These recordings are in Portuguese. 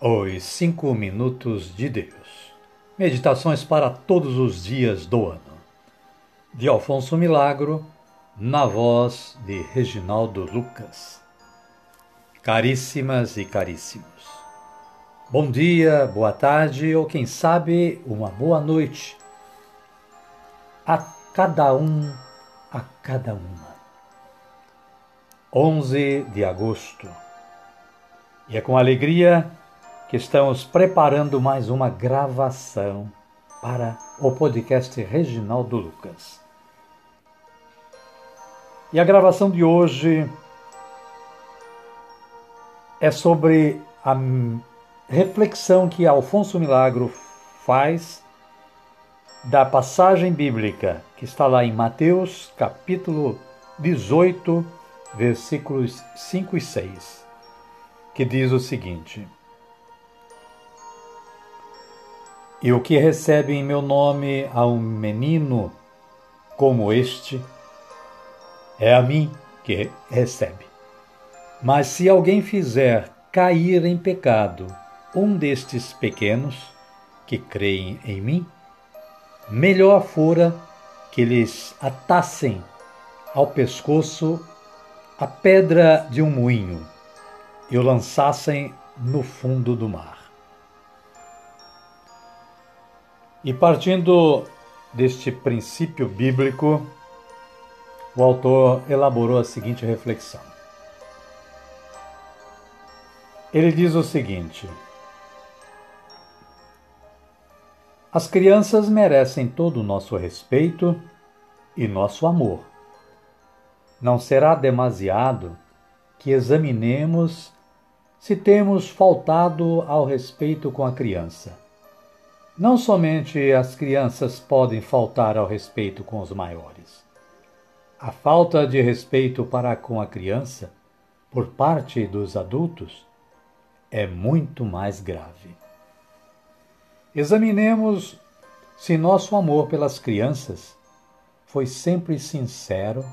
Os Cinco Minutos de Deus. Meditações para todos os dias do ano. De Alfonso Milagro, na voz de Reginaldo Lucas. Caríssimas e caríssimos. Bom dia, boa tarde ou quem sabe uma boa noite. A cada um, a cada uma. 11 de agosto. E é com alegria que estamos preparando mais uma gravação para o podcast Reginaldo Lucas. E a gravação de hoje é sobre a reflexão que Alfonso Milagro faz da passagem bíblica que está lá em Mateus, capítulo 18, versículos 5 e 6, que diz o seguinte: E o que recebe em meu nome a um menino como este, é a mim que recebe. Mas se alguém fizer cair em pecado um destes pequenos que creem em mim, melhor fora que lhes atassem ao pescoço a pedra de um moinho e o lançassem no fundo do mar. E partindo deste princípio bíblico, o autor elaborou a seguinte reflexão. Ele diz o seguinte: As crianças merecem todo o nosso respeito e nosso amor. Não será demasiado que examinemos se temos faltado ao respeito com a criança não somente as crianças podem faltar ao respeito com os maiores. A falta de respeito para com a criança, por parte dos adultos, é muito mais grave. Examinemos se nosso amor pelas crianças foi sempre sincero,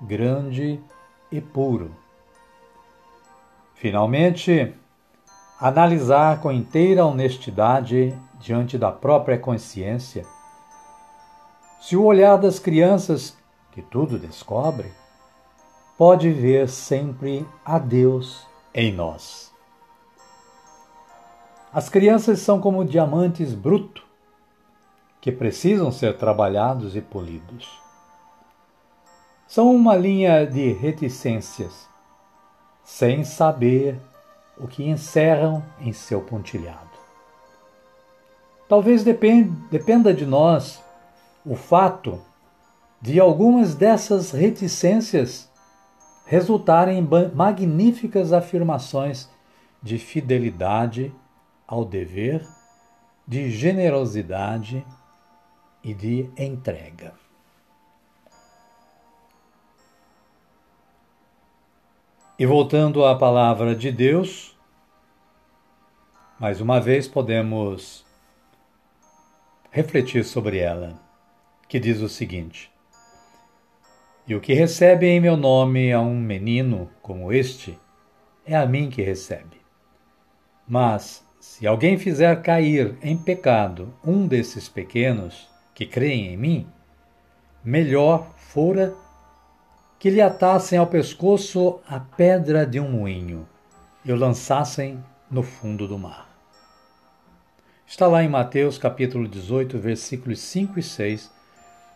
grande e puro. Finalmente, analisar com inteira honestidade diante da própria consciência, se o olhar das crianças, que tudo descobre, pode ver sempre a Deus em nós. As crianças são como diamantes brutos que precisam ser trabalhados e polidos. São uma linha de reticências, sem saber o que encerram em seu pontilhado. Talvez dependa de nós o fato de algumas dessas reticências resultarem em magníficas afirmações de fidelidade ao dever, de generosidade e de entrega. E voltando à palavra de Deus, mais uma vez podemos refletir sobre ela, que diz o seguinte: E o que recebe em meu nome a um menino como este, é a mim que recebe. Mas, se alguém fizer cair em pecado um desses pequenos que creem em mim, melhor fora que lhe atassem ao pescoço a pedra de um moinho e o lançassem no fundo do mar. Está lá em Mateus capítulo 18, versículos 5 e 6,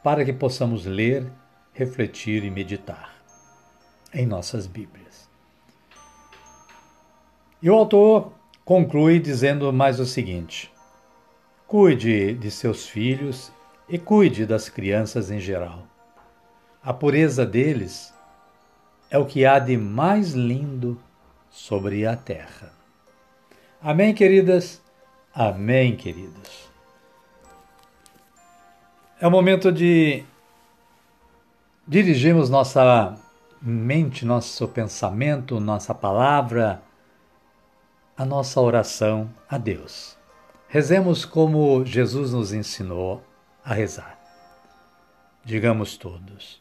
para que possamos ler, refletir e meditar em nossas Bíblias. E o autor conclui dizendo mais o seguinte: Cuide de seus filhos e cuide das crianças em geral. A pureza deles é o que há de mais lindo sobre a terra. Amém, queridas? Amém, queridos. É o momento de dirigirmos nossa mente, nosso pensamento, nossa palavra, a nossa oração a Deus. Rezemos como Jesus nos ensinou a rezar. Digamos todos: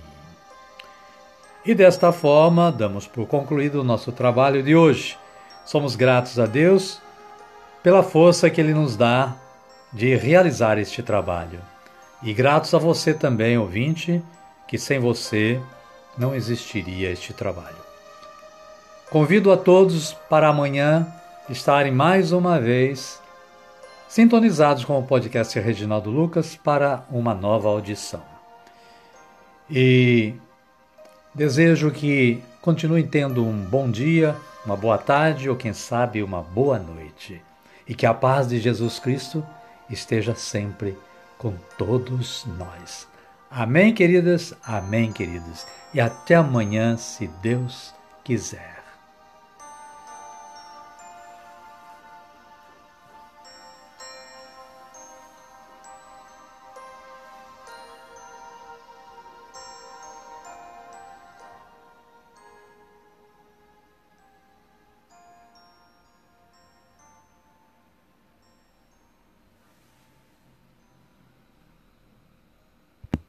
E desta forma, damos por concluído o nosso trabalho de hoje. Somos gratos a Deus pela força que Ele nos dá de realizar este trabalho. E gratos a você também, ouvinte, que sem você não existiria este trabalho. Convido a todos para amanhã estarem mais uma vez sintonizados com o podcast Reginaldo Lucas para uma nova audição. E desejo que continuem tendo um bom dia uma boa tarde ou, quem sabe, uma boa noite. E que a paz de Jesus Cristo esteja sempre com todos nós. Amém, queridas? Amém, queridos. E até amanhã, se Deus quiser.